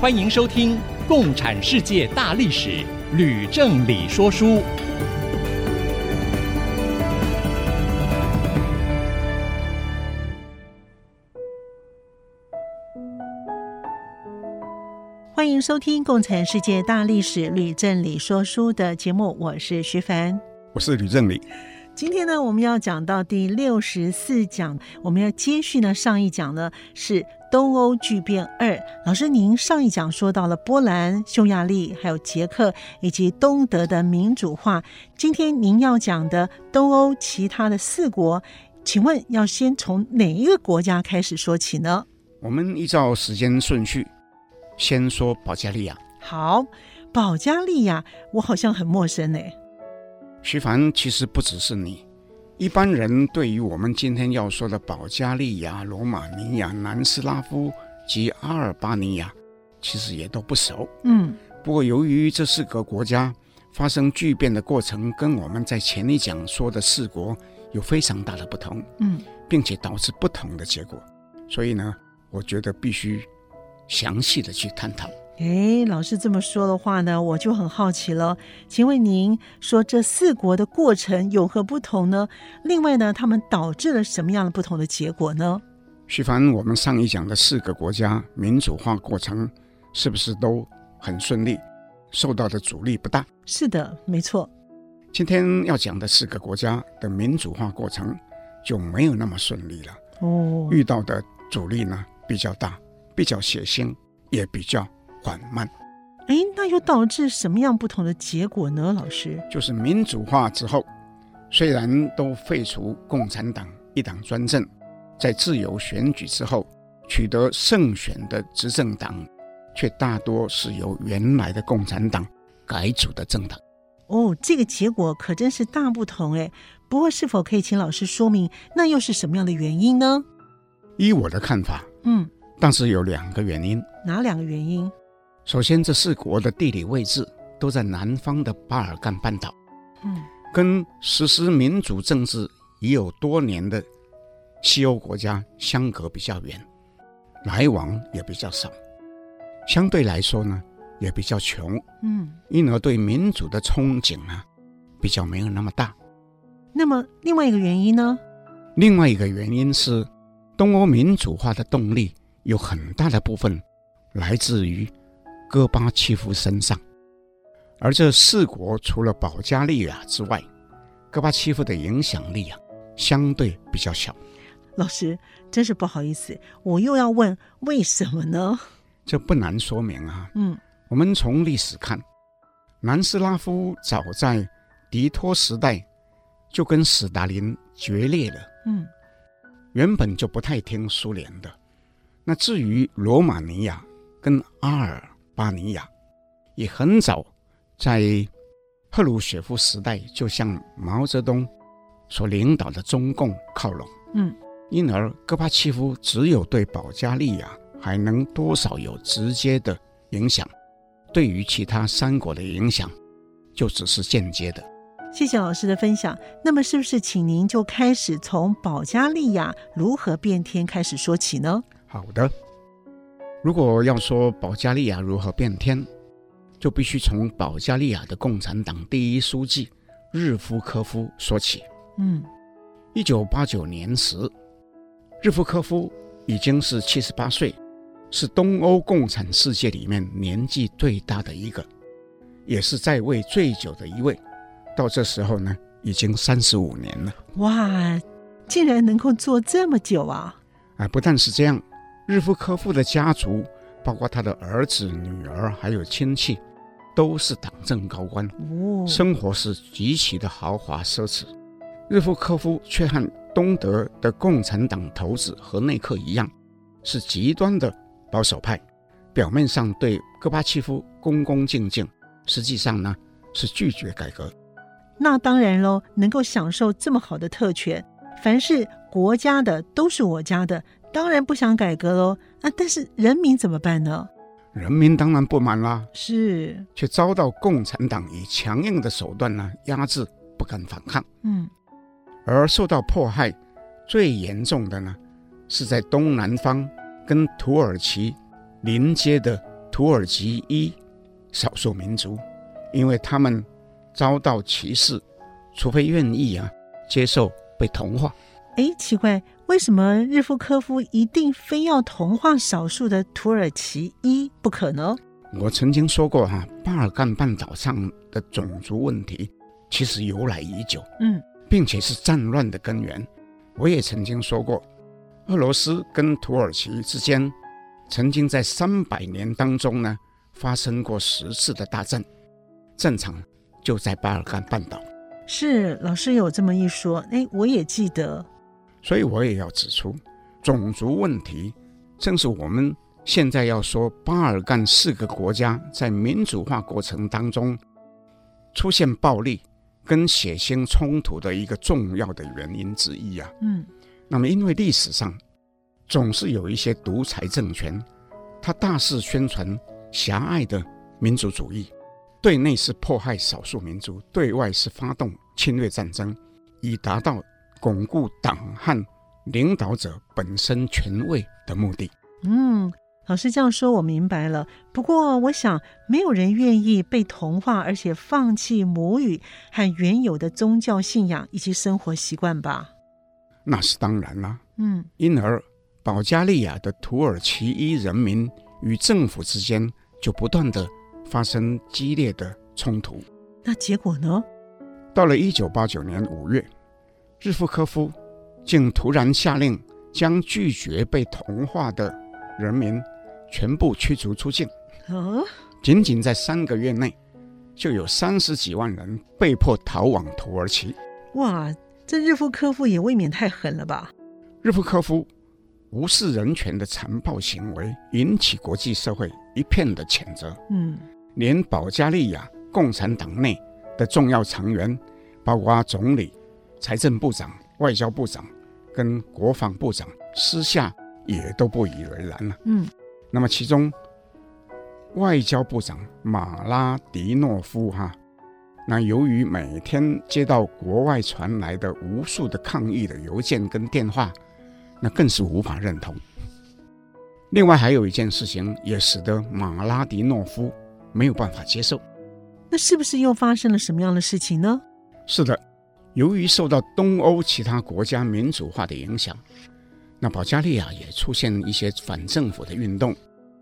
欢迎收听《共产世界大历史》，吕正理说书。欢迎收听《共产世界大历史》，吕正理说书的节目，我是徐凡，我是吕正理。今天呢，我们要讲到第六十四讲，我们要接续呢上一讲呢是东欧巨变二。老师，您上一讲说到了波兰、匈牙利、还有捷克以及东德的民主化。今天您要讲的东欧其他的四国，请问要先从哪一个国家开始说起呢？我们依照时间顺序，先说保加利亚。好，保加利亚，我好像很陌生呢。徐凡，其实不只是你，一般人对于我们今天要说的保加利亚、罗马尼亚、南斯拉夫及阿尔巴尼亚，其实也都不熟。嗯，不过由于这四个国家发生巨变的过程跟我们在前一讲说的四国有非常大的不同，嗯，并且导致不同的结果，所以呢，我觉得必须详细的去探讨。哎，老师这么说的话呢，我就很好奇了。请问您说这四国的过程有何不同呢？另外呢，他们导致了什么样的不同的结果呢？徐凡，我们上一讲的四个国家民主化过程是不是都很顺利，受到的阻力不大？是的，没错。今天要讲的四个国家的民主化过程就没有那么顺利了。哦，遇到的阻力呢比较大，比较血腥，也比较。缓慢，哎，那又导致什么样不同的结果呢？老师，就是民主化之后，虽然都废除共产党一党专政，在自由选举之后取得胜选的执政党，却大多是由原来的共产党改组的政党。哦，这个结果可真是大不同哎。不过，是否可以请老师说明，那又是什么样的原因呢？依我的看法，嗯，但是有两个原因。哪两个原因？首先，这四国的地理位置都在南方的巴尔干半岛，嗯，跟实施民主政治已有多年的西欧国家相隔比较远，来往也比较少，相对来说呢，也比较穷，嗯，因而对民主的憧憬啊，比较没有那么大。那么另外一个原因呢？另外一个原因是，东欧民主化的动力有很大的部分来自于。戈巴契夫身上，而这四国除了保加利亚之外，戈巴契夫的影响力啊，相对比较小。老师，真是不好意思，我又要问为什么呢？这不难说明啊。嗯，我们从历史看，南斯拉夫早在迪托时代就跟斯大林决裂了。嗯，原本就不太听苏联的。那至于罗马尼亚跟阿尔巴尼亚也很早在赫鲁雪夫时代就向毛泽东所领导的中共靠拢，嗯，因而戈巴契夫只有对保加利亚还能多少有直接的影响，对于其他三国的影响就只是间接的。谢谢老师的分享。那么，是不是请您就开始从保加利亚如何变天开始说起呢？好的。如果要说保加利亚如何变天，就必须从保加利亚的共产党第一书记日夫科夫说起。嗯，一九八九年时，日夫科夫已经是七十八岁，是东欧共产世界里面年纪最大的一个，也是在位最久的一位。到这时候呢，已经三十五年了。哇，竟然能够做这么久啊！啊，不但是这样。日夫科夫的家族，包括他的儿子、女儿，还有亲戚，都是党政高官，哦，生活是极其的豪华奢侈。日夫科夫却和东德的共产党头子和内克一样，是极端的保守派，表面上对戈巴契夫恭恭敬敬，实际上呢是拒绝改革。那当然喽，能够享受这么好的特权，凡是国家的都是我家的，当然不想改革喽。啊，但是人民怎么办呢？人民当然不满啦，是，却遭到共产党以强硬的手段呢压制，不敢反抗。嗯，而受到迫害最严重的呢，是在东南方跟土耳其邻接的土耳其裔少数民族，因为他们遭到歧视，除非愿意啊接受被同化。哎，奇怪。为什么日夫科夫一定非要同化少数的土耳其裔不可呢？我曾经说过哈，巴尔干半岛上的种族问题其实由来已久，嗯，并且是战乱的根源。我也曾经说过，俄罗斯跟土耳其之间曾经在三百年当中呢发生过十次的大战，战场就在巴尔干半岛。是，老师有这么一说，哎，我也记得。所以我也要指出，种族问题正是我们现在要说巴尔干四个国家在民主化过程当中出现暴力跟血腥冲突的一个重要的原因之一啊。嗯，那么因为历史上总是有一些独裁政权，他大肆宣传狭隘的民族主义，对内是迫害少数民族，对外是发动侵略战争，以达到。巩固党和领导者本身权位的目的。嗯，老师这样说，我明白了。不过，我想没有人愿意被同化，而且放弃母语和原有的宗教信仰以及生活习惯吧？那是当然啦。嗯，因而保加利亚的土耳其裔人民与政府之间就不断的发生激烈的冲突。那结果呢？到了一九八九年五月。日夫科夫竟突然下令将拒绝被同化的人民全部驱逐出境。哦，仅仅在三个月内，就有三十几万人被迫逃往土耳其。哇，这日夫科夫也未免太狠了吧？日夫科夫无视人权的残暴行为，引起国际社会一片的谴责。嗯，连保加利亚共产党内的重要成员，包括总理。财政部长、外交部长跟国防部长私下也都不以为然了。嗯，那么其中外交部长马拉迪诺夫哈，那由于每天接到国外传来的无数的抗议的邮件跟电话，那更是无法认同。另外还有一件事情也使得马拉迪诺夫没有办法接受，那是不是又发生了什么样的事情呢？是的。由于受到东欧其他国家民主化的影响，那保加利亚也出现一些反政府的运动，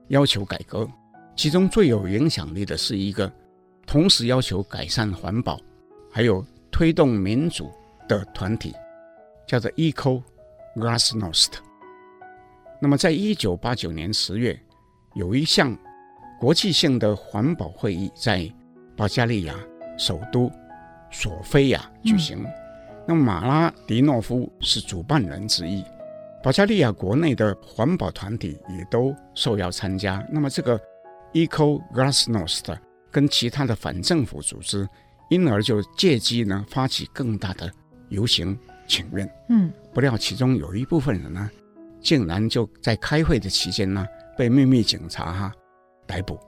要求改革。其中最有影响力的是一个同时要求改善环保，还有推动民主的团体，叫做 Eco Glasnost。那么，在一九八九年十月，有一项国际性的环保会议在保加利亚首都。索菲亚举行，嗯、那么马拉迪诺夫是主办人之一，保加利亚国内的环保团体也都受邀参加。那么这个 Eco Glasnost 跟其他的反政府组织，因而就借机呢发起更大的游行请愿。嗯，不料其中有一部分人呢，竟然就在开会的期间呢被秘密警察哈逮捕，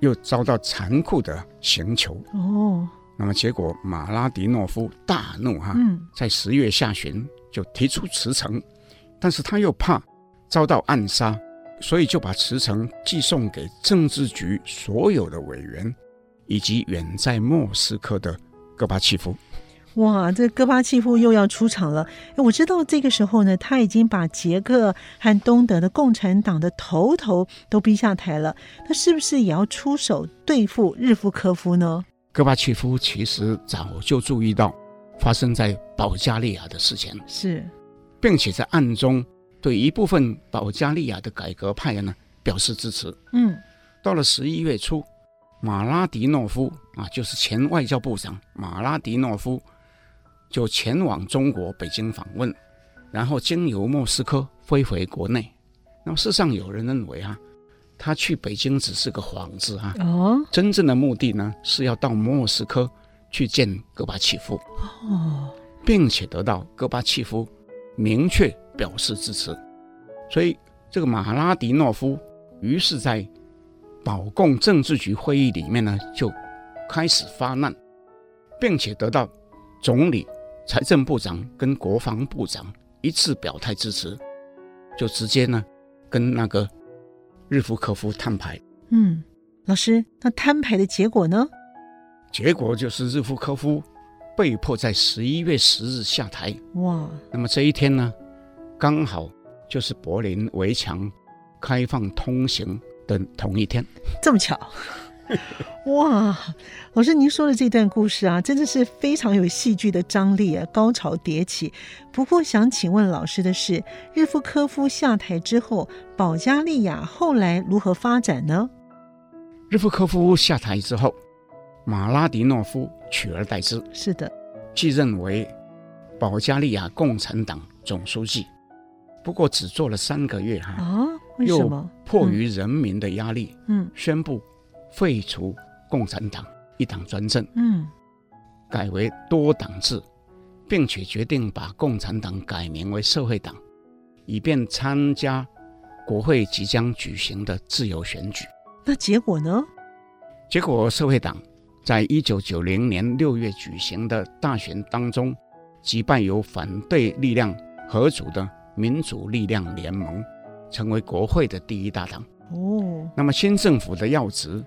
又遭到残酷的刑求。哦。那么结果，马拉迪诺夫大怒哈，嗯在十月下旬就提出辞呈，但是他又怕遭到暗杀，所以就把辞呈寄送给政治局所有的委员，以及远在莫斯科的戈巴契夫。哇，这戈巴契夫又要出场了。我知道这个时候呢，他已经把捷克和东德的共产党的头头都逼下台了，他是不是也要出手对付日夫科夫呢？戈巴契夫其实早就注意到发生在保加利亚的事情，是，并且在暗中对一部分保加利亚的改革派呢表示支持。嗯，到了十一月初，马拉迪诺夫啊，就是前外交部长马拉迪诺夫，就前往中国北京访问，然后经由莫斯科飞回国内。那么，事实上有人认为啊，他去北京只是个幌子啊！哦，真正的目的呢，是要到莫斯科去见戈巴契夫，哦，并且得到戈巴契夫明确表示支持。所以，这个马拉迪诺夫于是在保共政治局会议里面呢，就开始发难，并且得到总理、财政部长跟国防部长一致表态支持，就直接呢跟那个。日夫科夫摊牌，嗯，老师，那摊牌的结果呢？结果就是日夫科夫被迫在十一月十日下台。哇，那么这一天呢，刚好就是柏林围墙开放通行的同一天，这么巧。哇，老师，您说的这段故事啊，真的是非常有戏剧的张力啊，高潮迭起。不过，想请问老师的是，日夫科夫下台之后，保加利亚后来如何发展呢？日夫科夫下台之后，马拉迪诺夫取而代之，是的，继任为保加利亚共产党总书记。不过，只做了三个月哈啊？为什么？迫于人民的压力，嗯，宣布。废除共产党一党专政，嗯，改为多党制，并且决定把共产党改名为社会党，以便参加国会即将举行的自由选举。那结果呢？结果社会党在一九九零年六月举行的大选当中，击败由反对力量合组的民主力量联盟，成为国会的第一大党。哦，那么新政府的要职。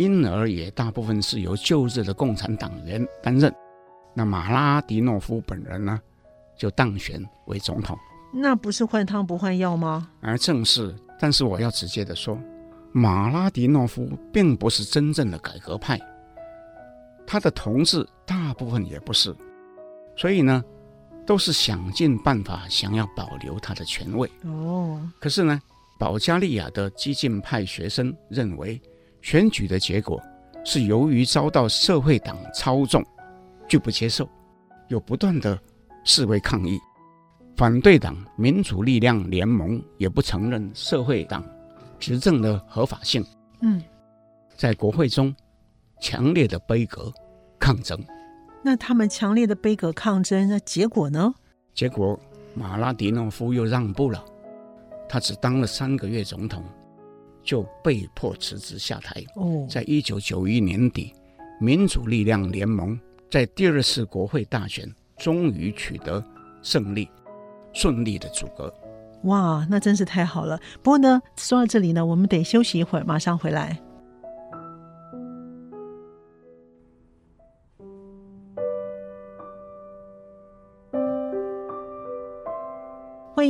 因而也大部分是由旧日的共产党员担任，那马拉迪诺夫本人呢，就当选为总统。那不是换汤不换药吗？而正是，但是我要直接的说，马拉迪诺夫并不是真正的改革派，他的同志大部分也不是，所以呢，都是想尽办法想要保留他的权位。哦，可是呢，保加利亚的激进派学生认为。选举的结果是由于遭到社会党操纵，拒不接受，又不断的示威抗议。反对党民主力量联盟也不承认社会党执政的合法性。嗯，在国会中强烈的杯葛抗争。那他们强烈的杯葛抗争，那结果呢？结果马拉迪诺夫又让步了，他只当了三个月总统。就被迫辞职下台。哦，在一九九一年底，民主力量联盟在第二次国会大选终于取得胜利，顺利的组阁。哇，那真是太好了。不过呢，说到这里呢，我们得休息一会儿，马上回来。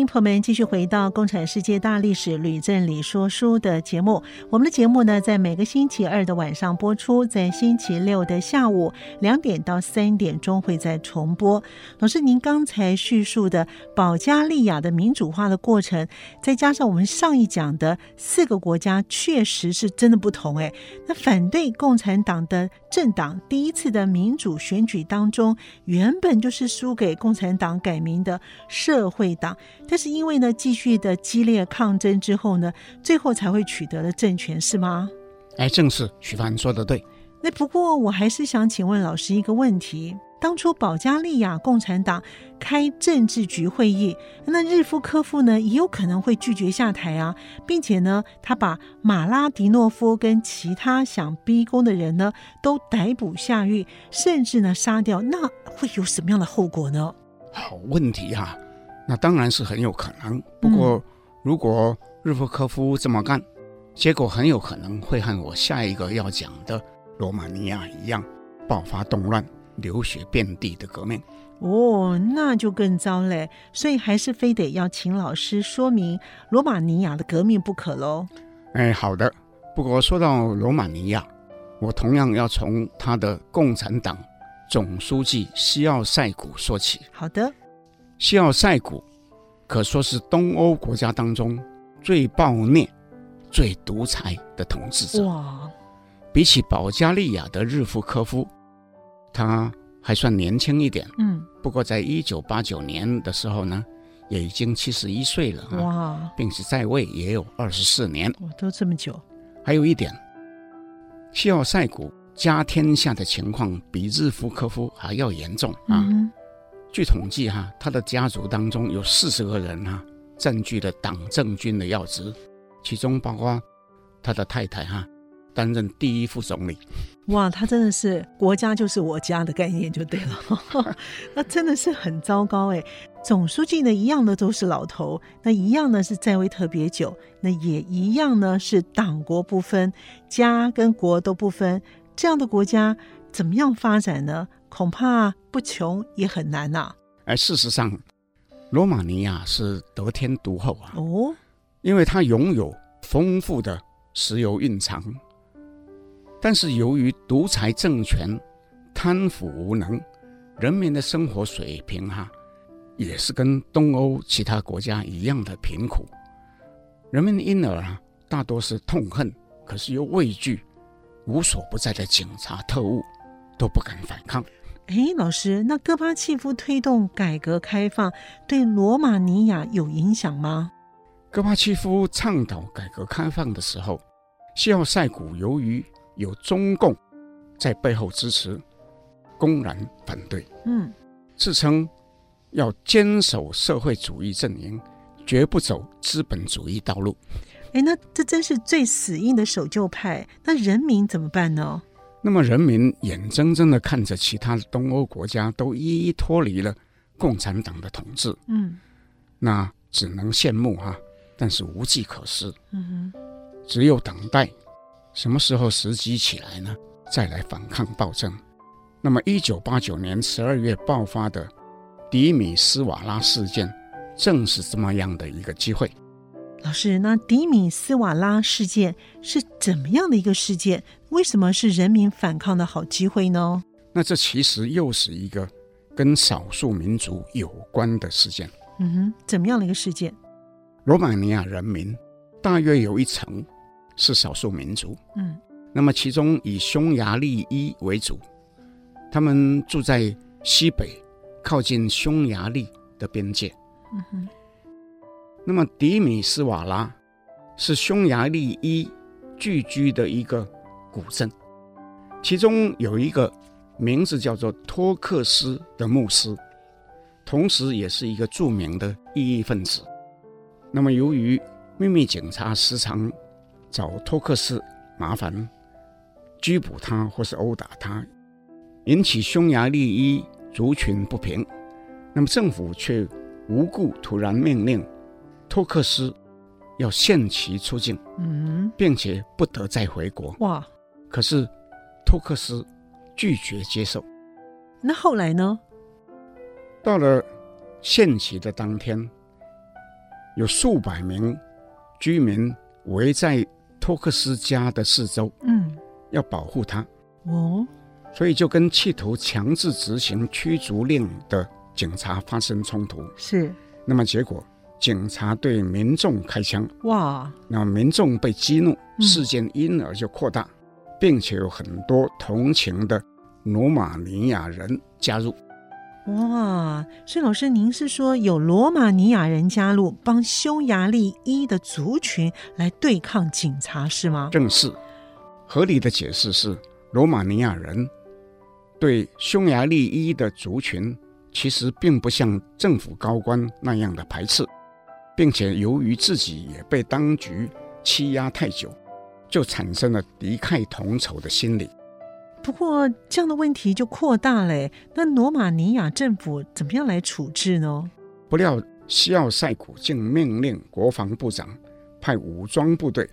迎朋友们继续回到《共产世界大历史吕正理说书》的节目。我们的节目呢，在每个星期二的晚上播出，在星期六的下午两点到三点钟会再重播。老师，您刚才叙述的保加利亚的民主化的过程，再加上我们上一讲的四个国家，确实是真的不同。哎，那反对共产党的政党第一次的民主选举当中，原本就是输给共产党改名的社会党。但是因为呢，继续的激烈抗争之后呢，最后才会取得了政权，是吗？哎，正是许凡说的对。那不过我还是想请问老师一个问题：当初保加利亚共产党开政治局会议，那日夫科夫呢也有可能会拒绝下台啊，并且呢，他把马拉迪诺夫跟其他想逼宫的人呢都逮捕下狱，甚至呢杀掉，那会有什么样的后果呢？好问题啊！那当然是很有可能，不过如果日夫科夫这么干，嗯、结果很有可能会和我下一个要讲的罗马尼亚一样，爆发动乱、流血遍地的革命。哦，那就更糟嘞！所以还是非得要请老师说明罗马尼亚的革命不可喽。哎，好的。不过说到罗马尼亚，我同样要从他的共产党总书记西奥塞古说起。好的。西奥塞古可说是东欧国家当中最暴虐、最独裁的统治者。哇！比起保加利亚的日夫科夫，他还算年轻一点。嗯。不过，在一九八九年的时候呢，也已经七十一岁了。哇，并且在位也有二十四年。哇，都这么久。还有一点，西奥塞古家天下的情况比日夫科夫还要严重啊。嗯、据统计哈，他的家族当中有四十个人哈，占据了党政军的要职，其中包括他的太太哈。担任第一副总理，哇，他真的是国家就是我家的概念就对了，那真的是很糟糕哎。总书记呢，一样的都是老头，那一样呢是在位特别久，那也一样呢是党国不分，家跟国都不分，这样的国家怎么样发展呢？恐怕不穷也很难呐、啊。而事实上，罗马尼亚是得天独厚啊，哦，因为它拥有丰富的石油蕴藏。但是由于独裁政权贪腐无能，人民的生活水平哈也是跟东欧其他国家一样的贫苦，人们因而啊大多是痛恨，可是又畏惧无所不在的警察特务，都不敢反抗。哎，老师，那戈巴契夫推动改革开放对罗马尼亚有影响吗？戈巴契夫倡导改革开放的时候，西奥塞古由于有中共在背后支持，公然反对，嗯，自称要坚守社会主义阵营，绝不走资本主义道路。哎，那这真是最死硬的守旧派。那人民怎么办呢？那么人民眼睁睁的看着其他的东欧国家都一一脱离了共产党的统治，嗯，那只能羡慕哈，但是无计可施，嗯哼，只有等待。什么时候时机起来呢？再来反抗暴政。那么，一九八九年十二月爆发的迪米斯瓦拉事件，正是这么样的一个机会。老师，那迪米斯瓦拉事件是怎么样的一个事件？为什么是人民反抗的好机会呢？那这其实又是一个跟少数民族有关的事件。嗯哼，怎么样的一个事件？罗马尼亚人民大约有一成。是少数民族，嗯，那么其中以匈牙利裔为主，他们住在西北，靠近匈牙利的边界，嗯哼。那么迪米斯瓦拉是匈牙利裔聚居的一个古镇，其中有一个名字叫做托克斯的牧师，同时也是一个著名的异议分子。那么由于秘密警察时常找托克斯麻烦，拘捕他或是殴打他，引起匈牙利裔族群不平。那么政府却无故突然命令托克斯要限期出境，嗯，并且不得再回国。哇！可是托克斯拒绝接受。那后来呢？到了限期的当天，有数百名居民围在。托克斯家的四周，嗯，要保护他，哦，所以就跟企图强制执行驱逐令的警察发生冲突。是，那么结果警察对民众开枪，哇，那么民众被激怒，嗯，事件因而就扩大，并且有很多同情的罗马尼亚人加入。哇，所以老师，您是说有罗马尼亚人加入，帮匈牙利裔的族群来对抗警察，是吗？正是，合理的解释是，罗马尼亚人对匈牙利裔的族群其实并不像政府高官那样的排斥，并且由于自己也被当局欺压太久，就产生了敌忾同仇的心理。不过这样的问题就扩大了，那罗马尼亚政府怎么样来处置呢？不料西奥塞古竟命令国防部长派武装部队、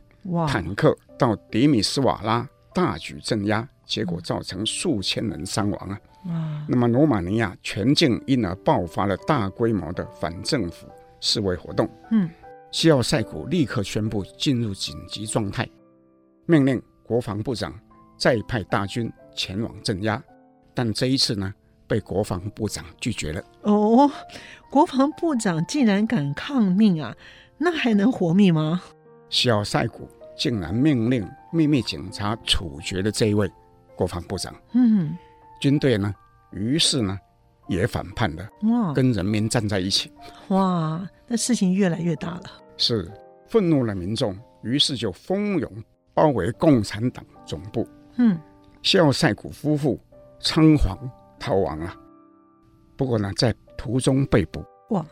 坦克到迪米斯瓦拉大举镇压，结果造成数千人伤亡啊！哇！那么罗马尼亚全境因而爆发了大规模的反政府示威活动。嗯，西奥塞古立刻宣布进入紧急状态，命令国防部长。再派大军前往镇压，但这一次呢，被国防部长拒绝了。哦，国防部长竟然敢抗命啊？那还能活命吗？西奥塞古竟然命令秘密警察处决了这一位国防部长。嗯，军队呢，于是呢，也反叛了，哇，跟人民站在一起。哇，那事情越来越大了。是愤怒的民众，于是就蜂拥包围共产党总部。嗯，西奥塞古夫妇仓皇逃亡了。不过呢，在途中被捕。哇！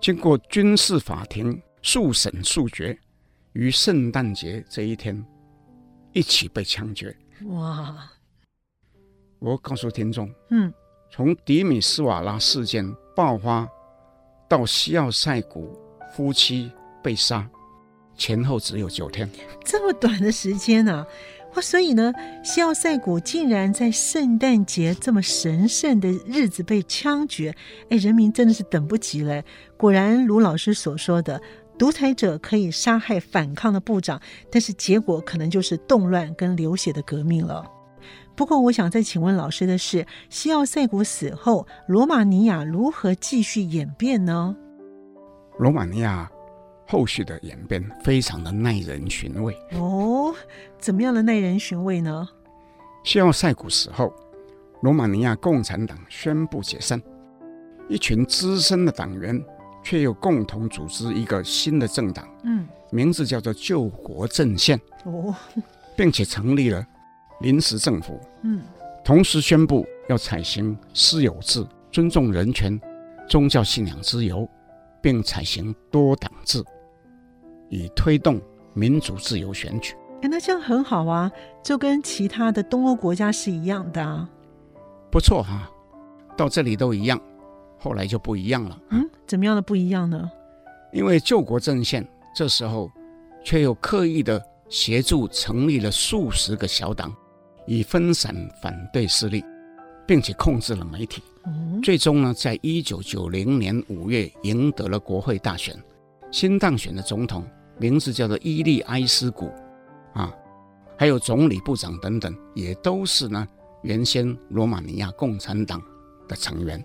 经过军事法庭速审速决，于圣诞节这一天一起被枪决。哇！我告诉听众，嗯，从迪米斯瓦拉事件爆发到西奥塞古夫妻被杀，前后只有九天，这么短的时间啊！哇，所以呢，西奥塞古竟然在圣诞节这么神圣的日子被枪决，哎，人民真的是等不及了。果然，卢老师所说的，独裁者可以杀害反抗的部长，但是结果可能就是动乱跟流血的革命了。不过，我想再请问老师的是，西奥塞古死后，罗马尼亚如何继续演变呢？罗马尼亚。后续的演变非常的耐人寻味哦，怎么样的耐人寻味呢？西奥塞古死后，罗马尼亚共产党宣布解散，一群资深的党员却又共同组织一个新的政党，嗯，名字叫做救国阵线哦，并且成立了临时政府，嗯，同时宣布要采行私有制，尊重人权、宗教信仰自由，并采行多党制。以推动民主自由选举，哎，那这样很好啊，就跟其他的东欧国家是一样的啊。不错哈、啊，到这里都一样，后来就不一样了。嗯，怎么样的不一样呢？因为救国阵线这时候却又刻意的协助成立了数十个小党，以分散反对势力，并且控制了媒体。嗯，最终呢，在一九九零年五月赢得了国会大选。新当选的总统名字叫做伊利埃斯古，啊，还有总理、部长等等，也都是呢原先罗马尼亚共产党的成员。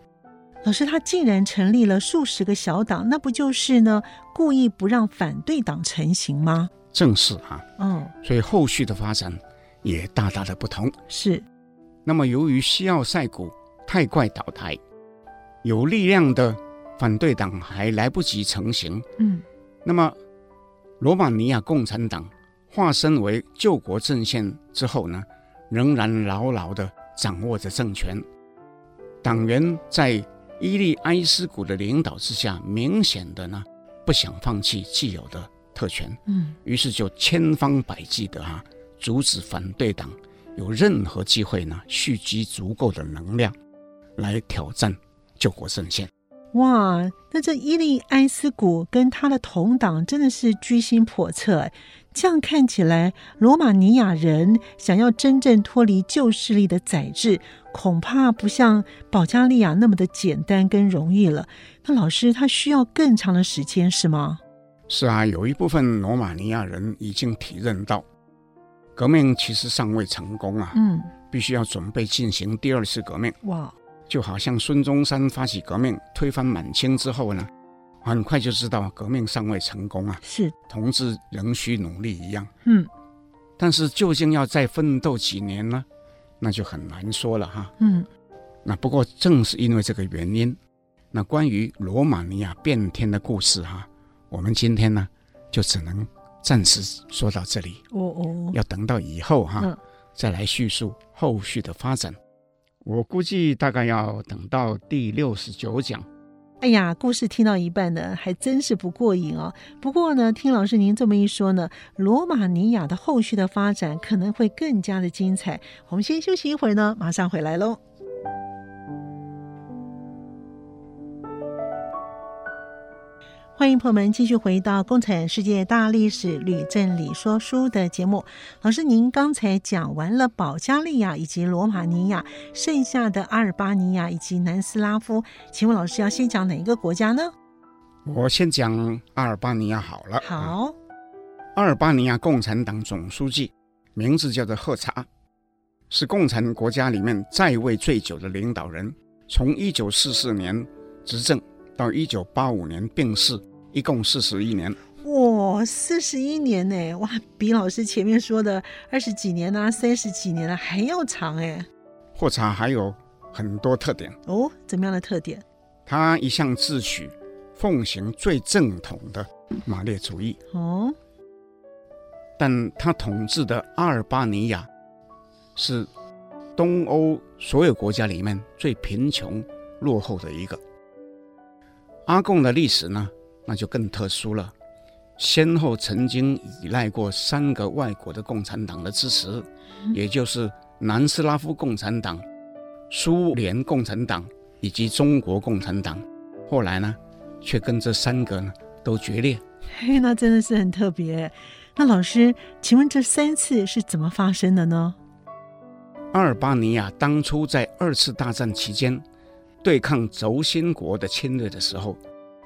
老师，他竟然成立了数十个小党，那不就是呢故意不让反对党成型吗？正是啊，嗯，所以后续的发展也大大的不同。是，那么由于西奥塞古太快倒台，有力量的。反对党还来不及成型，嗯，那么罗马尼亚共产党化身为救国阵线之后呢，仍然牢牢地掌握着政权。党员在伊利埃斯古的领导之下，明显的呢不想放弃既有的特权，嗯，于是就千方百计的哈、啊、阻止反对党有任何机会呢蓄积足够的能量来挑战救国阵线。哇，那这伊利埃斯古跟他的同党真的是居心叵测哎！这样看起来，罗马尼亚人想要真正脱离旧势力的宰制，恐怕不像保加利亚那么的简单跟容易了。那老师，他需要更长的时间是吗？是啊，有一部分罗马尼亚人已经体认到，革命其实尚未成功啊，嗯，必须要准备进行第二次革命。哇！就好像孙中山发起革命推翻满清之后呢，很快就知道革命尚未成功啊，是同志仍需努力一样。嗯，但是究竟要再奋斗几年呢？那就很难说了哈。嗯，那不过正是因为这个原因，那关于罗马尼亚变天的故事哈，我们今天呢就只能暂时说到这里。哦哦，要等到以后哈，嗯，再来叙述后续的发展。我估计大概要等到第六十九讲。哎呀，故事听到一半呢，还真是不过瘾哦。不过呢，听老师您这么一说呢，罗马尼亚的后续的发展可能会更加的精彩。我们先休息一会儿呢，马上回来喽。欢迎朋友们继续回到《共产世界大历史吕正理说书》的节目。老师，您刚才讲完了保加利亚以及罗马尼亚，剩下的阿尔巴尼亚以及南斯拉夫，请问老师要先讲哪一个国家呢？我先讲阿尔巴尼亚好了。好，阿尔巴尼亚共产党总书记名字叫做赫查，是共产国家里面在位最久的领导人，从一九四四年执政到一九八五年病逝。一共四十一年，哇，四十一年呢，哇，比老师前面说的二十几年啊、三十几年了还要长哎。霍查还有很多特点哦。怎么样的特点？他一向自诩奉行最正统的马列主义哦，但他统治的阿尔巴尼亚是东欧所有国家里面最贫穷落后的一个。阿贡的历史呢，那就更特殊了，先后曾经依赖过三个外国的共产党的支持，嗯、也就是南斯拉夫共产党、苏联共产党。以及中国共产党，后来呢，却跟这三个呢都决裂。嘿，那真的是很特别。那老师，请问这三次是怎么发生的呢？阿尔巴尼亚当初在二次大战期间对抗轴心国的侵略的时候，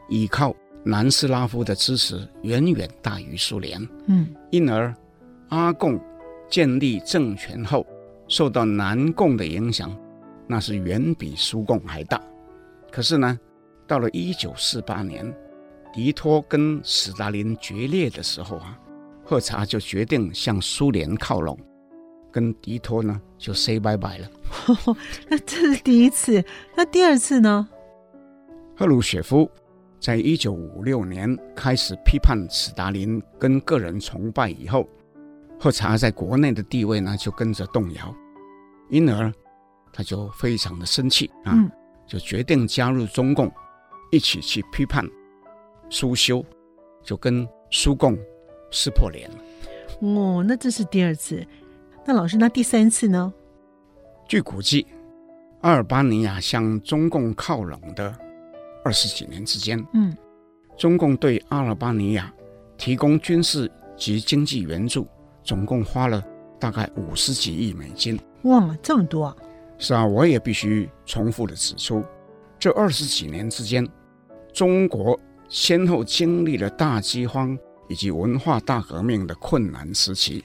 依靠南斯拉夫的支持远远大于苏联。嗯，因而阿共建立政权后，受到南共的影响。那是远比苏共还大，可是呢，到了一九四八年，迪托跟斯大林决裂的时候啊，赫查就决定向苏联靠拢，跟迪托呢就 say 拜拜了。那这是第一次，那第二次呢？赫鲁雪夫在一九五六年开始批判斯大林跟个人崇拜以后，赫查在国内的地位呢就跟着动摇，因而。他就非常的生气啊，嗯、就决定加入中共，一起去批判苏修，就跟苏共撕破脸了。哦，那这是第二次。那老师，那第三次呢？据估计，阿尔巴尼亚向中共靠拢的二十几年之间，嗯，中共对阿尔巴尼亚提供军事及经济援助，总共花了大概五十几亿美金。哇，这么多啊！是啊，我也必须重复的指出，这二十几年之间，中国先后经历了大饥荒以及文化大革命的困难时期，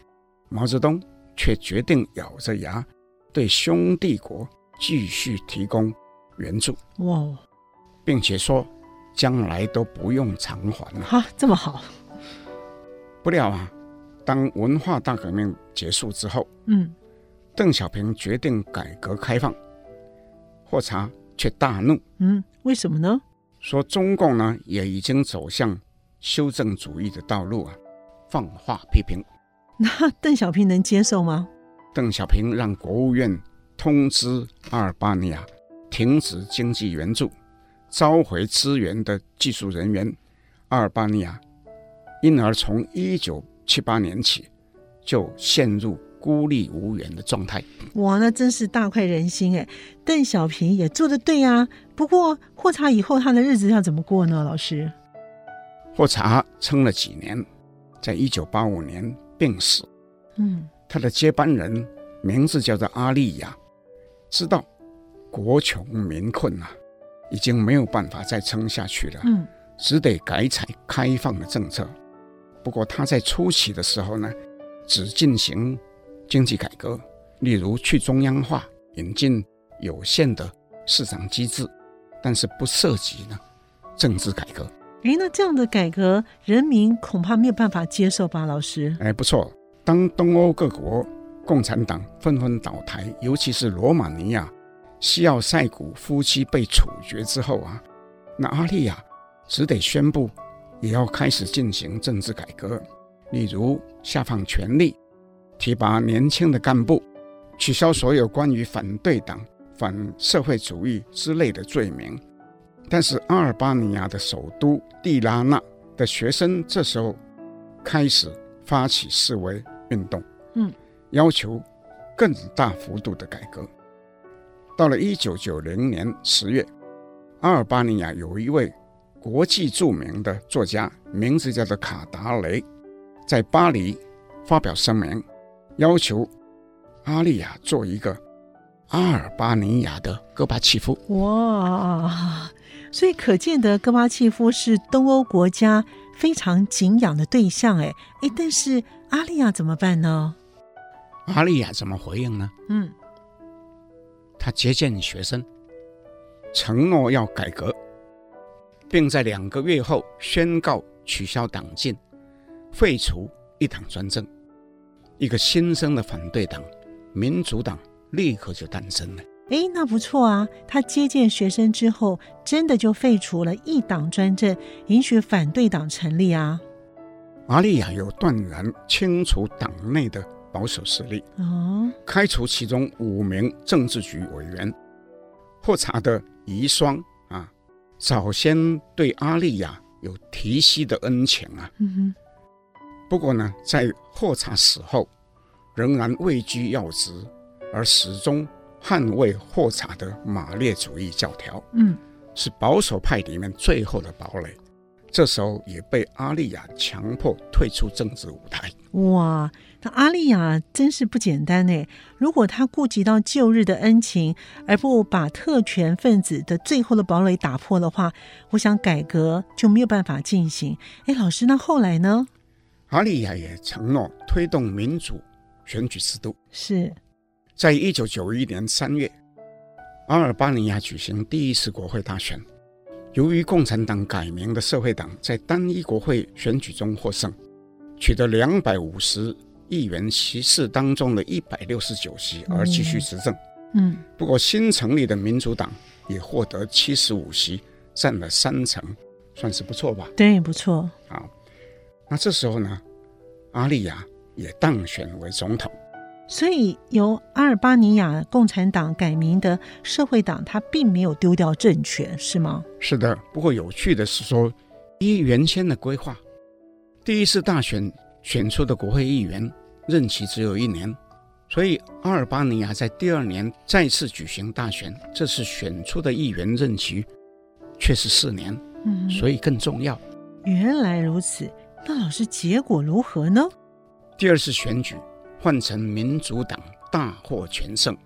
毛泽东却决定咬着牙对兄弟国继续提供援助。哇，并且说将来都不用偿还了。哈，这么好。不料啊，当文化大革命结束之后，嗯。邓小平决定改革开放，霍查却大怒。嗯，为什么呢？说中共呢也已经走向修正主义的道路啊，放话批评。那邓小平能接受吗？邓小平让国务院通知阿尔巴尼亚停止经济援助，召回支援的技术人员。阿尔巴尼亚因而从一九七八年起就陷入。孤立无援的状态，哇，那真是大快人心哎！邓小平也做的对啊。不过霍查以后他的日子要怎么过呢？老师，霍查撑了几年，在一九八五年病死。嗯，他的接班人名字叫做阿利亚，知道国穷民困啊，已经没有办法再撑下去了。嗯，只得改采开放的政策。不过他在初期的时候呢，只进行。经济改革，例如去中央化、引进有限的市场机制，但是不涉及呢政治改革。诶，那这样的改革，人民恐怕没有办法接受吧？老师？诶，不错。当东欧各国共产党纷纷倒台，尤其是罗马尼亚西奥塞古夫妻被处决之后啊，那阿利亚只得宣布也要开始进行政治改革，例如下放权力。提拔年轻的干部，取消所有关于反对党、反社会主义之类的罪名。但是阿尔巴尼亚的首都蒂拉纳的学生这时候开始发起示威运动，嗯，要求更大幅度的改革。到了一九九零年十月，阿尔巴尼亚有一位国际著名的作家，名字叫做卡达雷，在巴黎发表声明。要求阿利亚做一个阿尔巴尼亚的戈巴契夫。哇，所以可见得戈巴契夫是东欧国家非常敬仰的对象。哎哎，但是阿利亚怎么办呢？阿利亚怎么回应呢？嗯，他接见学生，承诺要改革，并在两个月后宣告取消党禁，废除一党专政。一个新生的反对党——民主党，立刻就诞生了。哎，那不错啊！他接见学生之后，真的就废除了一党专政，允许反对党成立啊。阿丽亚有断然清除党内的保守势力，哦，开除其中五名政治局委员。霍查的遗孀啊，早先对阿丽亚有提携的恩情啊。嗯哼。不过呢，在霍查死后，仍然位居要职，而始终。捍卫霍查的马列主义教条，嗯，是保守派里面最后的堡垒。这时候也被阿丽亚强迫退出政治舞台。哇，那阿丽亚真是不简单呢。如果他顾及到旧日的恩情，而不把特权分子的最后的堡垒打破的话，我想改革就没有办法进行。哎，老师，那后来呢？阿丽亚也承诺推动民主选举制度。是。在一九九一年三月，阿尔巴尼亚举行第一次国会大选。由于共产党改名的社会党在单一国会选举中获胜，取得两百五十议员席次当中的一百六十九席，而继续执政。嗯，不过新成立的民主党也获得七十五席，占了三成，算是不错吧？对，不错。好，那这时候呢，阿丽亚也当选为总统。所以由阿尔巴尼亚共产党改名的社会党，它并没有丢掉政权，是吗？是的。不过有趣的是说，依原先的规划，第一次大选选出的国会议员任期只有一年，所以阿尔巴尼亚在第二年再次举行大选，这次选出的议员任期却是四年，嗯，所以更重要。原来如此，那老师结果如何呢？第二次选举。换成民主党大获全胜，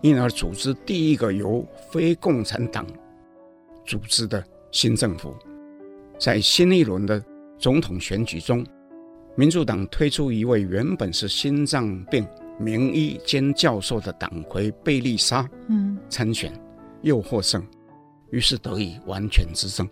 因而组织第一个由非共产党组织的新政府。在新一轮的总统选举中，民主党推出一位原本是心脏病名医兼教授的党魁贝利莎，嗯，参选又获胜，于是得以完全执政。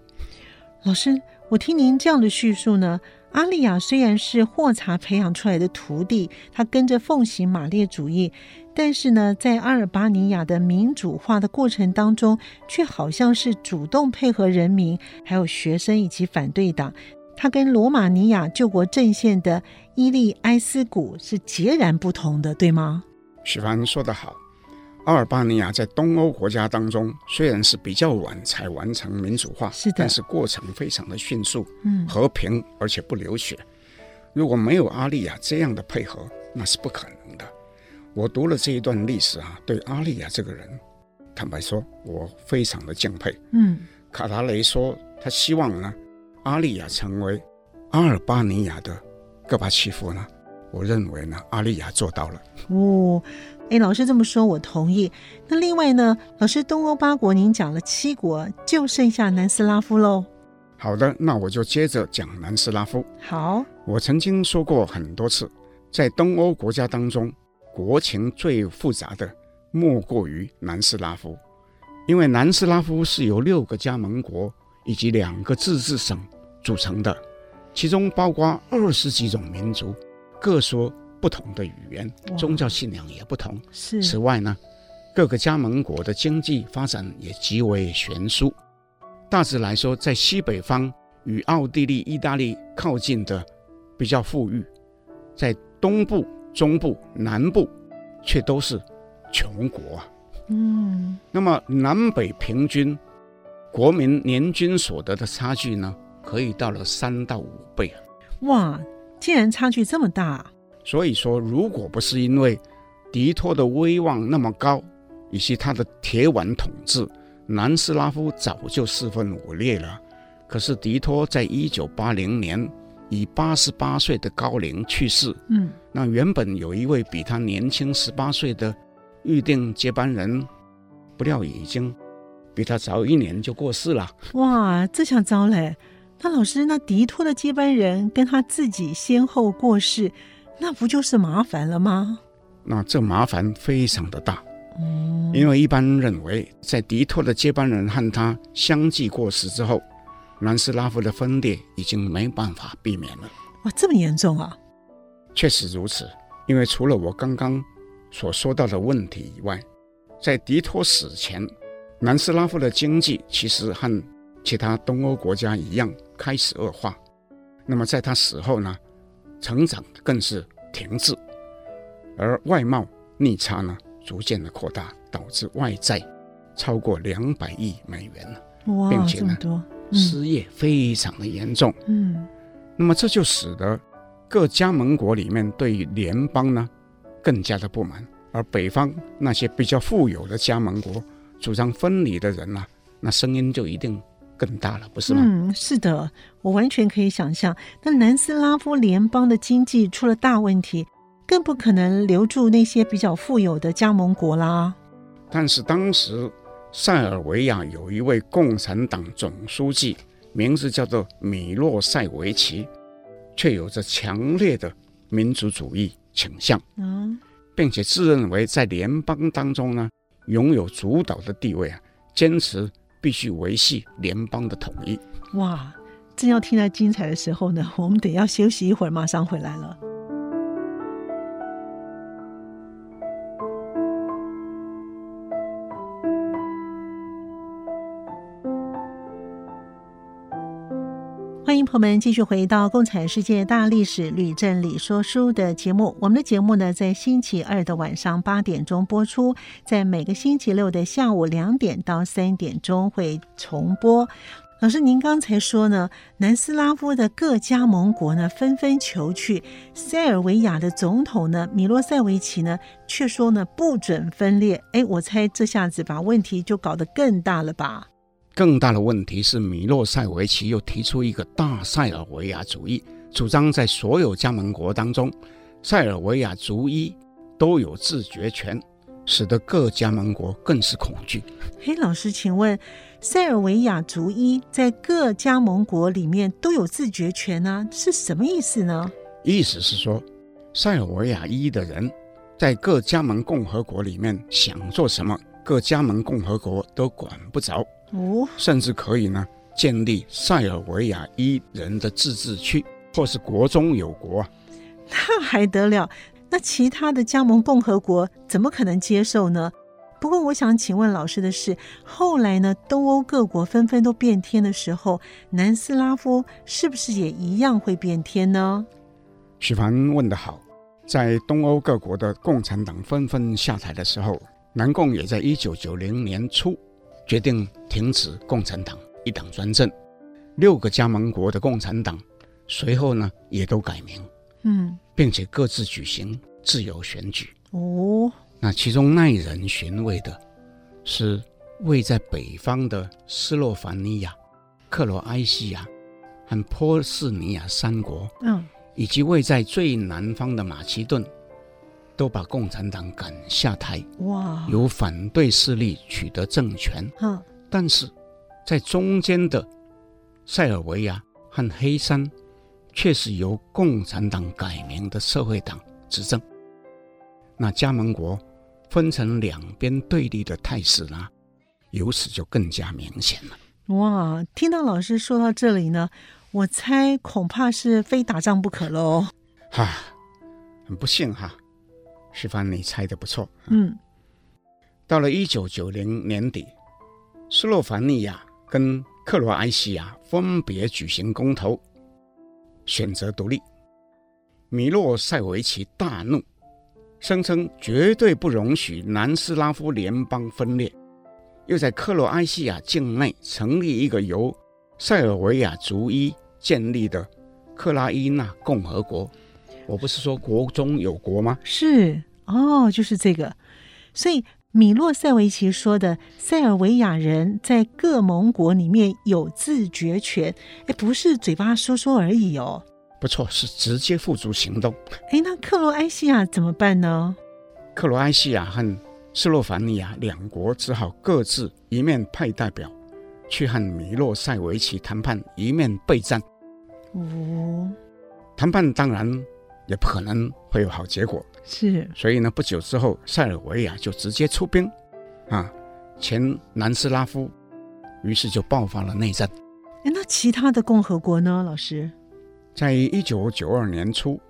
老师，我听您这样的叙述呢？阿丽亚虽然是霍查培养出来的徒弟，他跟着奉行马列主义，但是呢，在阿尔巴尼亚的民主化的过程当中，却好像是主动配合人民，还有学生以及反对党。他跟罗马尼亚救国阵线的伊利埃斯谷是截然不同的，对吗？许凡说得好。阿尔巴尼亚在东欧国家当中，虽然是比较晚才完成民主化，是的，但是过程非常的迅速，嗯，和平而且不流血。如果没有阿利亚这样的配合，那是不可能的。我读了这一段历史啊，对阿利亚这个人，坦白说，我非常的敬佩。嗯，卡达雷说他希望呢，阿丽亚成为阿尔巴尼亚的戈巴契夫呢，我认为呢，阿丽亚做到了。哦。哎，老师这么说，我同意。那另外呢，老师，东欧八国您讲了七国，就剩下南斯拉夫喽。好的，那我就接着讲南斯拉夫。好，我曾经说过很多次，在东欧国家当中，国情最复杂的莫过于南斯拉夫，因为南斯拉夫是由六个加盟国以及两个自治省组成的，其中包括二十几种民族，各说。不同的语言，宗教信仰也不同。是。此外呢，各个加盟国的经济发展也极为悬殊。大致来说，在西北方与奥地利、意大利靠近的比较富裕，在东部、中部、南部却都是穷国啊。嗯。那么南北平均国民年均所得的差距呢，可以到了三到五倍啊。哇，竟然差距这么大！所以说，如果不是因为迪托的威望那么高，以及他的铁腕统治，南斯拉夫早就四分五裂了。可是迪托在一九八零年以八十八岁的高龄去世。嗯，那原本有一位比他年轻十八岁的预定接班人，不料已经比他早一年就过世了。哇，这下糟嘞！那老师，那迪托的接班人跟他自己先后过世。那不就是麻烦了吗？那这麻烦非常的大，嗯，因为一般认为，在迪托的接班人和他相继过世之后，南斯拉夫的分裂已经没办法避免了。哇，这么严重啊！确实如此，因为除了我刚刚所说到的问题以外，在迪托死前，南斯拉夫的经济其实和其他东欧国家一样开始恶化。那么在他死后呢，成长更是停滞，而外贸逆差呢逐渐的扩大，导致外债超过两百亿美元了，哇，并且呢，嗯、失业非常的严重。嗯，那么这就使得各加盟国里面对于联邦呢更加的不满，而北方那些比较富有的加盟国主张分离的人呢、啊，那声音就一定更大了，不是吗？嗯，是的，我完全可以想象，那南斯拉夫联邦的经济出了大问题，更不可能留住那些比较富有的加盟国啦。但是当时塞尔维亚有一位共产党总书记，名字叫做米洛塞维奇，却有着强烈的民族主义倾向，嗯，并且自认为在联邦当中呢拥有主导的地位啊，坚持。必须维系联邦的统一。哇，正要听到精彩的时候呢，我们得要休息一会儿，马上回来了。朋友们继续回到《共产世界大历史吕振理说书》的节目。我们的节目呢，在星期二的晚上八点钟播出，在每个星期六的下午两点到三点钟会重播。老师，您刚才说呢，南斯拉夫的各加盟国呢纷纷求去，塞尔维亚的总统呢米洛塞维奇呢却说呢不准分裂。哎，我猜这下子把问题就搞得更大了吧？更大的问题是，米洛塞维奇又提出一个大塞尔维亚主义，主张在所有加盟国当中，塞尔维亚族裔都有自决权，使得各加盟国更是恐惧。嘿，老师，请问，塞尔维亚族裔在各加盟国里面都有自决权呢？是什么意思呢？意思是说，塞尔维亚裔的人在各加盟共和国里面想做什么，各加盟共和国都管不着。哦，甚至可以呢，建立塞尔维亚裔人的自治区，或是国中有国啊，那还得了？那其他的加盟共和国怎么可能接受呢？不过我想请问老师的是，后来呢，东欧各国纷纷都变天的时候，南斯拉夫是不是也一样会变天呢？许凡问得好，在东欧各国的共产党纷纷下台的时候，南共也在一九九零年初。决定停止共产党一党专政，六个加盟国的共产党随后呢也都改名，嗯，并且各自举行自由选举。哦，那其中耐人寻味的是位在北方的斯洛伐尼亚、克罗埃西亚和波斯尼亚三国，嗯，以及位在最南方的马其顿。都把共产党赶下台，哇！由反对势力取得政权。嗯，但是在中间的塞尔维亚和黑山，却是由共产党改名的社会党执政。那加盟国分成两边对立的态势呢，由此就更加明显了。哇！听到老师说到这里呢，我猜恐怕是非打仗不可喽。哈，很不幸哈。徐帆，你猜的不错。嗯，到了一九九零年底，斯洛伐尼亚跟克罗埃西亚分别举行公投，选择独立。米洛塞维奇大怒，声称绝对不容许南斯拉夫联邦分裂，又在克罗埃西亚境内成立一个由塞尔维亚族裔建立的克拉伊纳共和国。我不是说国中有国吗？是哦，就是这个。所以米洛塞维奇说的塞尔维亚人在各盟国里面有自决权，哎，不是嘴巴说说而已哦。不错，是直接付诸行动。哎，那克罗埃西亚怎么办呢？克罗埃西亚和斯洛伐尼亚两国只好各自一面派代表去和米洛塞维奇谈判，一面备战。哦，谈判当然。也不可能会有好结果，是。所以呢，不久之后，塞尔维亚就直接出兵，啊，前南斯拉夫，于是就爆发了内战。哎，那其他的共和国呢，老师？在一九九二年初，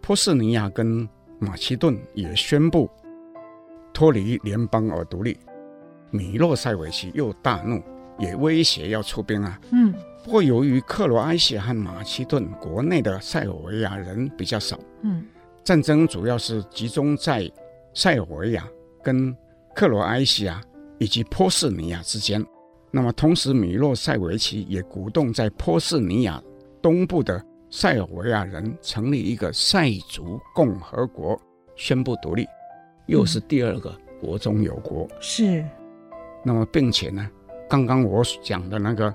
波斯尼亚跟马其顿也宣布脱脱离联邦而独立。米洛塞维奇又大怒，也威胁要出兵啊。嗯。不过由于克罗埃西亚和马其顿国内的塞尔维亚人比较少，嗯，战争主要是集中在塞尔维亚跟克罗埃西亚以及波斯尼亚之间。那么同时，米洛塞维奇也鼓动在波斯尼亚东部的塞尔维亚人成立一个塞族共和国，宣布独立，又是第二个国中有国。嗯、是。那么并且呢，刚刚我讲的那个。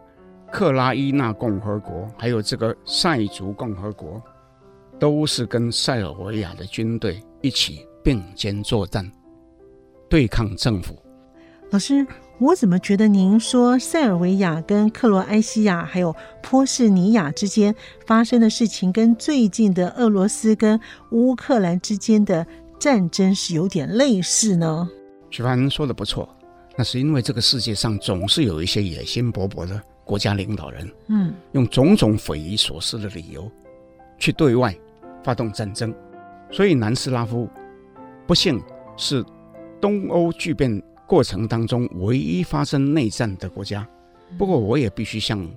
克拉伊纳共和国还有这个塞族共和国，都是跟塞尔维亚的军队一起并肩作战，对抗政府。老师，我怎么觉得您说塞尔维亚跟克罗埃西亚还有波士尼亚之间发生的事情，跟最近的俄罗斯跟乌克兰之间的战争是有点类似呢？徐凡说的不错，那是因为这个世界上总是有一些野心勃勃的。国家领导人，嗯，用种种匪夷所思的理由，去对外发动战争，所以南斯拉夫不幸是东欧剧变过程当中唯一发生内战的国家。不过，我也必须向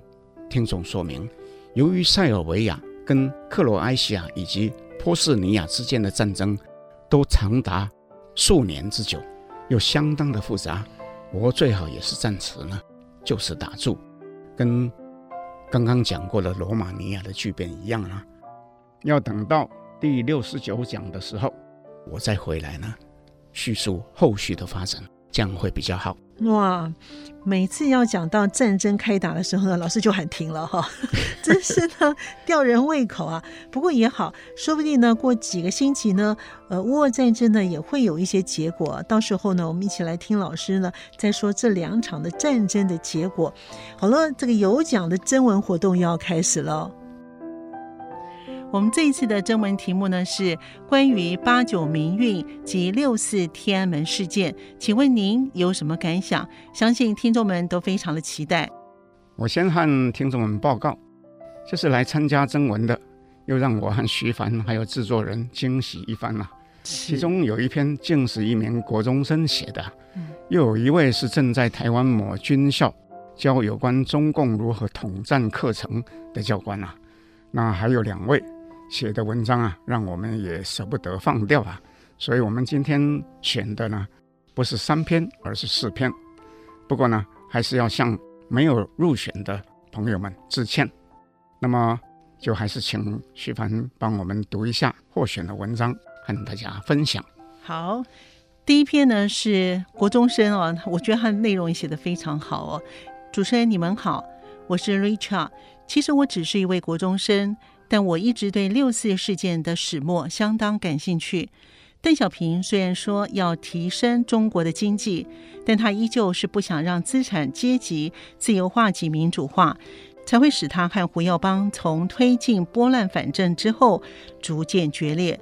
听众说明，由于塞尔维亚跟克罗埃西亚以及波斯尼亚之间的战争都长达数年之久，又相当的复杂，我最好也是暂时呢，就是打住。跟刚刚讲过的罗马尼亚的巨变一样啊，要等到第六十九讲的时候，我再回来呢，叙述后续的发展，这样会比较好。哇，每次要讲到战争开打的时候呢，老师就喊停了哈，真是呢吊人胃口啊。不过也好，说不定呢过几个星期呢，呃，乌俄战争呢也会有一些结果。到时候呢，我们一起来听老师呢再说这两场的战争的结果。好了，这个有奖的征文活动又要开始了。我们这一次的征文题目呢是关于八九民运及六四天安门事件，请问您有什么感想？相信听众们都非常的期待。我先和听众们报告，这是来参加征文的，又让我和徐凡还有制作人惊喜一番了、啊。其中有一篇竟是一名国中生写的，又有一位是正在台湾某军校教有关中共如何统战课程的教官啊，那还有两位。写的文章啊，让我们也舍不得放掉啊，所以我们今天选的呢，不是三篇，而是四篇。不过呢，还是要向没有入选的朋友们致歉。那么，就还是请徐凡帮我们读一下获选的文章，和大家分享。好，第一篇呢是国中生哦，我觉得他的内容也写得非常好哦。主持人你们好，我是 Richard，其实我只是一位国中生。但我一直对六四事件的始末相当感兴趣。邓小平虽然说要提升中国的经济，但他依旧是不想让资产阶级自由化及民主化，才会使他和胡耀邦从推进拨乱反正之后逐渐决裂。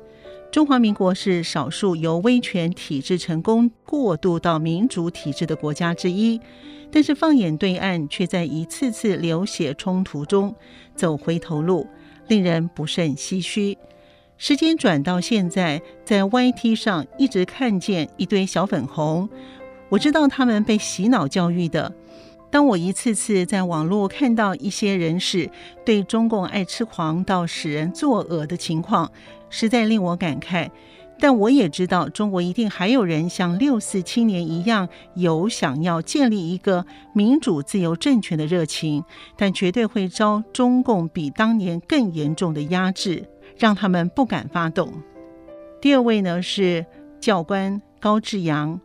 中华民国是少数由威权体制成功过渡到民主体制的国家之一，但是放眼对岸，却在一次次流血冲突中走回头路。令人不甚唏嘘。时间转到现在，在 YT 上一直看见一堆小粉红，我知道他们被洗脑教育的。当我一次次在网络看到一些人士对中共爱吃狂到使人作恶的情况，实在令我感慨。但我也知道，中国一定还有人像六四青年一样，有想要建立一个民主、自由政权的热情，但绝对会遭中共比当年更严重的压制，让他们不敢发动。第二位呢是教官高志阳，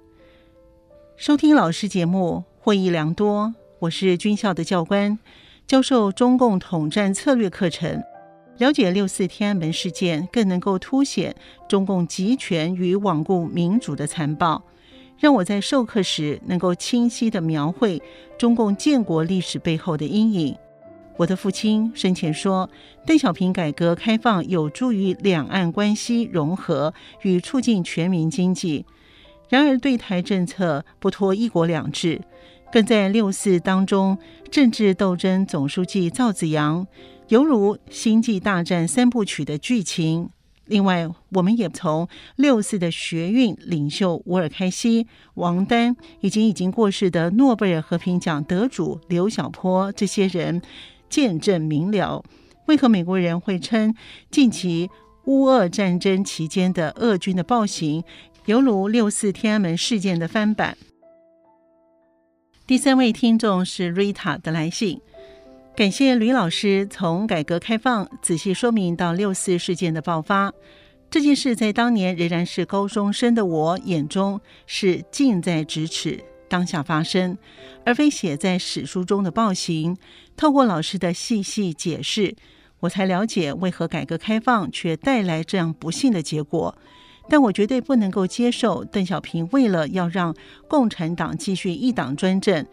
收听老师节目获益良多。我是军校的教官，教授中共统战策略课程。了解六四天安门事件，更能够凸显中共集权与罔顾民主的残暴，让我在授课时能够清晰地描绘中共建国历史背后的阴影。我的父亲生前说，邓小平改革开放有助于两岸关系融合与促进全民经济，然而对台政策不脱一国两制，更在六四当中政治斗争总书记赵紫阳。犹如《星际大战》三部曲的剧情，另外，我们也从六四的学运领袖吴尔开西、王丹以及已经过世的诺贝尔和平奖得主刘晓波这些人见证明了，为何美国人会称近期乌俄战争期间的俄军的暴行犹如六四天安门事件的翻版。第三位听众是 Rita 的来信。感谢吕老师从改革开放仔细说明到六四事件的爆发，这件事在当年仍然是高中生的我眼中是近在咫尺，当下发生，而非写在史书中的暴行。透过老师的细细解释，我才了解为何改革开放却带来这样不幸的结果。但我绝对不能够接受邓小平为了要让共产党继续一党专政。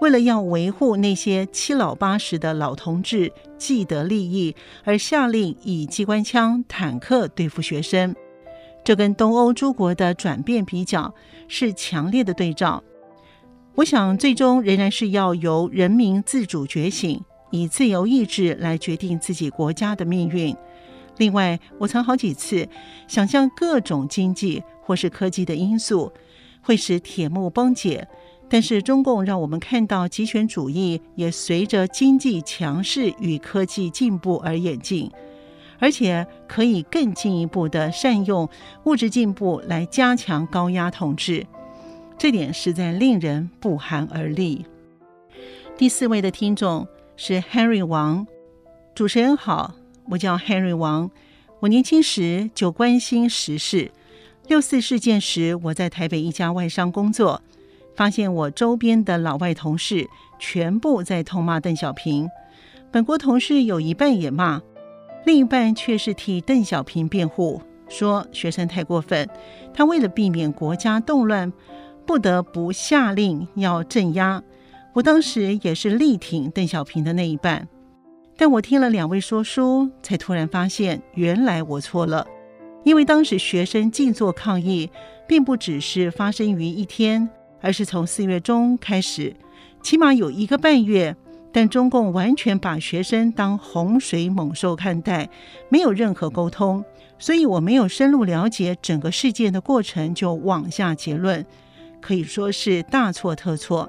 为了要维护那些七老八十的老同志既得利益，而下令以机关枪、坦克对付学生，这跟东欧诸国的转变比较是强烈的对照。我想，最终仍然是要由人民自主觉醒，以自由意志来决定自己国家的命运。另外，我曾好几次想象各种经济或是科技的因素会使铁幕崩解。但是中共让我们看到极权主义也随着经济强势与科技进步而演进，而且可以更进一步的善用物质进步来加强高压统治，这点实在令人不寒而栗。第四位的听众是 Henry 王，主持人好，我叫 Henry 王，我年轻时就关心时事，六四事件时我在台北一家外商工作。发现我周边的老外同事全部在痛骂邓小平，本国同事有一半也骂，另一半却是替邓小平辩护，说学生太过分，他为了避免国家动乱，不得不下令要镇压。我当时也是力挺邓小平的那一半，但我听了两位说书，才突然发现原来我错了，因为当时学生静坐抗议，并不只是发生于一天。而是从四月中开始，起码有一个半月，但中共完全把学生当洪水猛兽看待，没有任何沟通，所以我没有深入了解整个事件的过程就妄下结论，可以说是大错特错。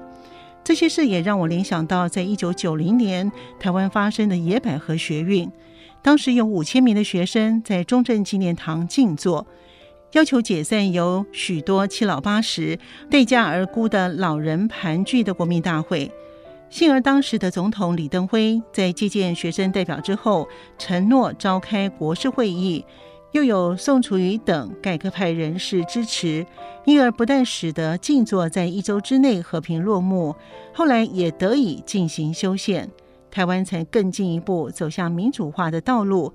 这些事也让我联想到，在一九九零年台湾发生的野百合学运，当时有五千名的学生在中正纪念堂静坐。要求解散由许多七老八十、待价而沽的老人盘踞的国民大会。幸而当时的总统李登辉在接见学生代表之后，承诺召开国事会议，又有宋楚瑜等改革派人士支持，因而不但使得静坐在一周之内和平落幕，后来也得以进行修宪，台湾才更进一步走向民主化的道路。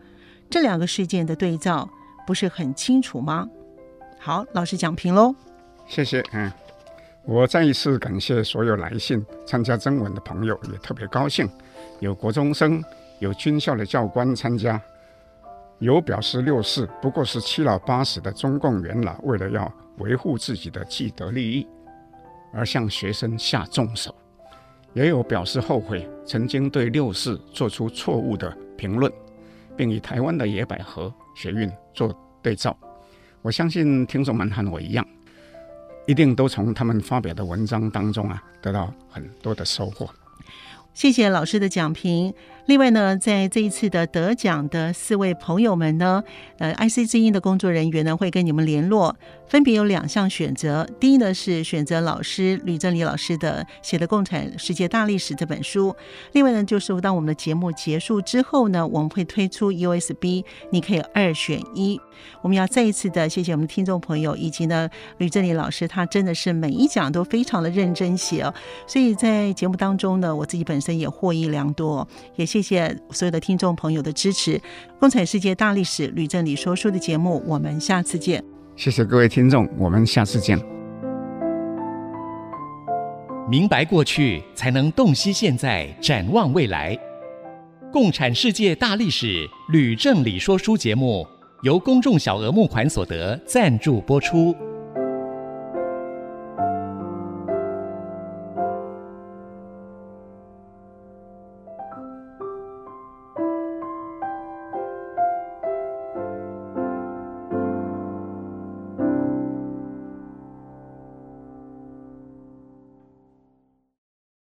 这两个事件的对照不是很清楚吗？好，老师讲评喽。谢谢，嗯，我再一次感谢所有来信参加征文的朋友，也特别高兴，有国中生，有军校的教官参加，有表示六四不过是七老八十的中共元老为了要维护自己的既得利益而向学生下重手，也有表示后悔曾经对六四做出错误的评论，并以台湾的野百合学运做对照。我相信听众们和我一样，一定都从他们发表的文章当中啊，得到很多的收获。谢谢老师的讲评。另外呢，在这一次的得奖的四位朋友们呢，呃，IC 之音的工作人员呢会跟你们联络，分别有两项选择。第一呢是选择老师吕正礼老师的写的《共产世界大历史》这本书。另外呢，就是当我们的节目结束之后呢，我们会推出 USB，你可以二选一。我们要再一次的谢谢我们的听众朋友，以及呢吕正礼老师，他真的是每一讲都非常的认真写哦，所以在节目当中呢，我自己本身也获益良多，也谢谢所有的听众朋友的支持。共产世界大历史吕正礼说书的节目，我们下次见。谢谢各位听众，我们下次见。明白过去，才能洞悉现在，展望未来。共产世界大历史吕正礼说书节目。由公众小额募款所得赞助播出。